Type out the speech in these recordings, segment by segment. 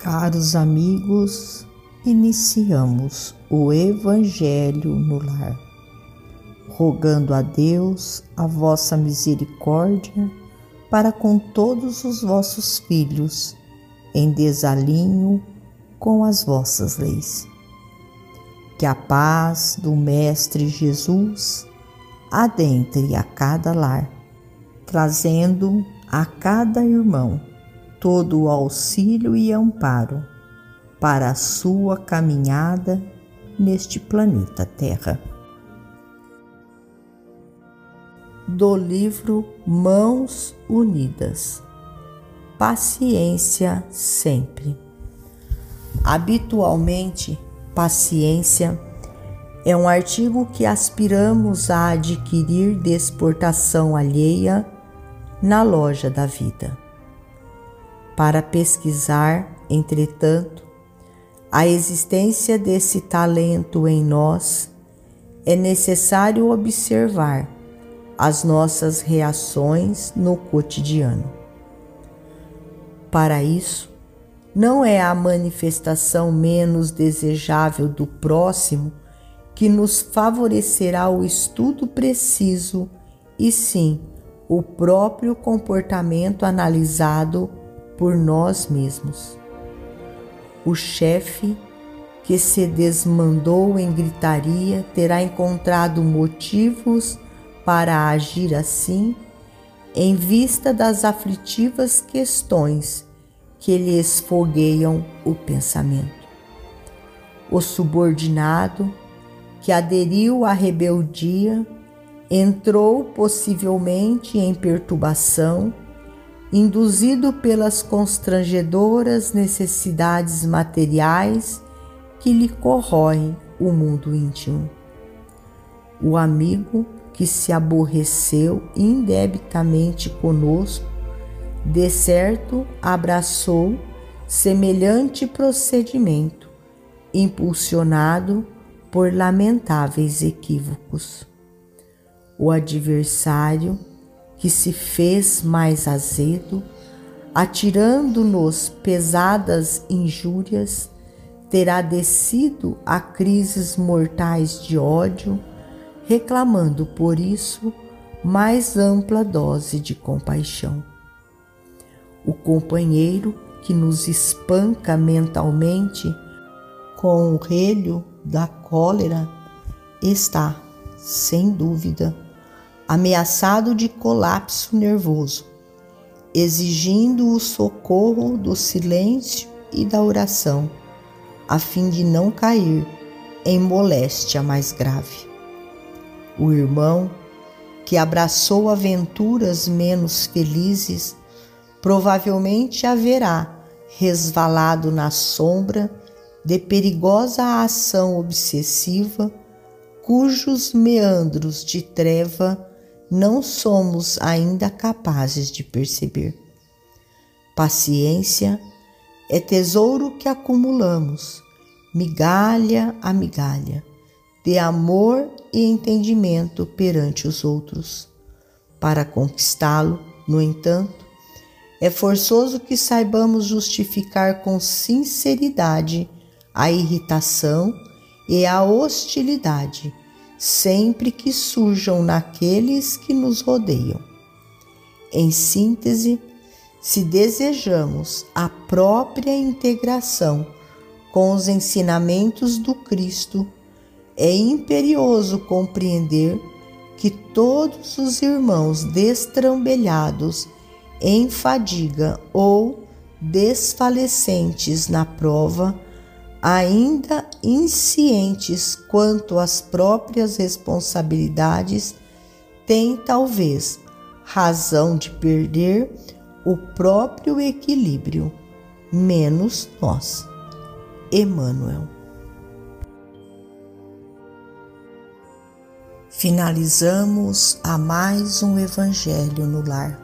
Caros amigos, iniciamos o Evangelho no lar, rogando a Deus a vossa misericórdia para com todos os vossos filhos, em desalinho com as vossas leis. Que a paz do Mestre Jesus adentre a cada lar, trazendo a cada irmão todo o auxílio e amparo para a sua caminhada neste planeta Terra. Do livro Mãos Unidas Paciência sempre. Habitualmente, paciência é um artigo que aspiramos a adquirir de exportação alheia na loja da vida. Para pesquisar, entretanto, a existência desse talento em nós, é necessário observar as nossas reações no cotidiano. Para isso, não é a manifestação menos desejável do próximo que nos favorecerá o estudo preciso, e sim o próprio comportamento analisado por nós mesmos. O chefe que se desmandou em gritaria terá encontrado motivos para agir assim em vista das aflitivas questões que lhe esfogueiam o pensamento. O subordinado que aderiu à rebeldia entrou possivelmente em perturbação, induzido pelas constrangedoras necessidades materiais que lhe corroem o mundo íntimo. O amigo que se aborreceu indebitamente conosco, de certo abraçou semelhante procedimento, impulsionado por lamentáveis equívocos o adversário que se fez mais azedo, atirando-nos pesadas injúrias, terá descido a crises mortais de ódio, reclamando por isso mais ampla dose de compaixão. O companheiro que nos espanca mentalmente com o relho da cólera está, sem dúvida, ameaçado de colapso nervoso, exigindo o socorro do silêncio e da oração, a fim de não cair em moléstia mais grave. O irmão, que abraçou aventuras menos felizes, provavelmente haverá resvalado na sombra de perigosa ação obsessiva, cujos meandros de treva não somos ainda capazes de perceber. Paciência é tesouro que acumulamos, migalha a migalha, de amor e entendimento perante os outros. Para conquistá-lo, no entanto, é forçoso que saibamos justificar com sinceridade a irritação e a hostilidade sempre que surjam naqueles que nos rodeiam. Em síntese, se desejamos a própria integração com os ensinamentos do Cristo, é imperioso compreender que todos os irmãos destrambelhados em fadiga ou desfalecentes na prova ainda inscientes quanto às próprias responsabilidades, têm talvez razão de perder o próprio equilíbrio, menos nós. Emmanuel. Finalizamos a mais um Evangelho no Lar.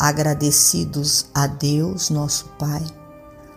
Agradecidos a Deus, nosso Pai